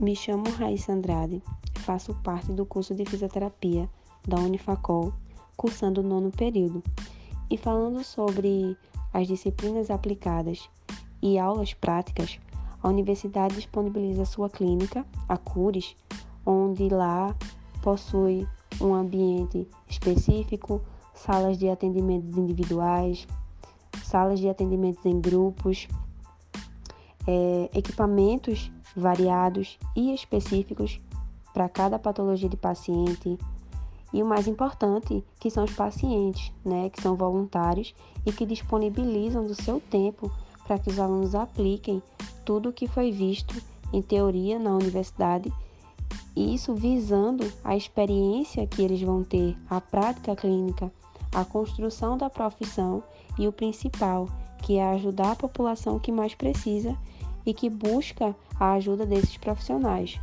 Me chamo Raíssa Andrade, faço parte do curso de fisioterapia da Unifacol, cursando o nono período. E falando sobre as disciplinas aplicadas e aulas práticas, a universidade disponibiliza sua clínica, a Cures, onde lá possui um ambiente específico, salas de atendimentos individuais, salas de atendimentos em grupos, é, equipamentos variados e específicos para cada patologia de paciente. E o mais importante, que são os pacientes, né, que são voluntários e que disponibilizam do seu tempo para que os alunos apliquem tudo o que foi visto em teoria na universidade, e isso visando a experiência que eles vão ter, a prática clínica, a construção da profissão e o principal, que é ajudar a população que mais precisa e que busca a ajuda desses profissionais.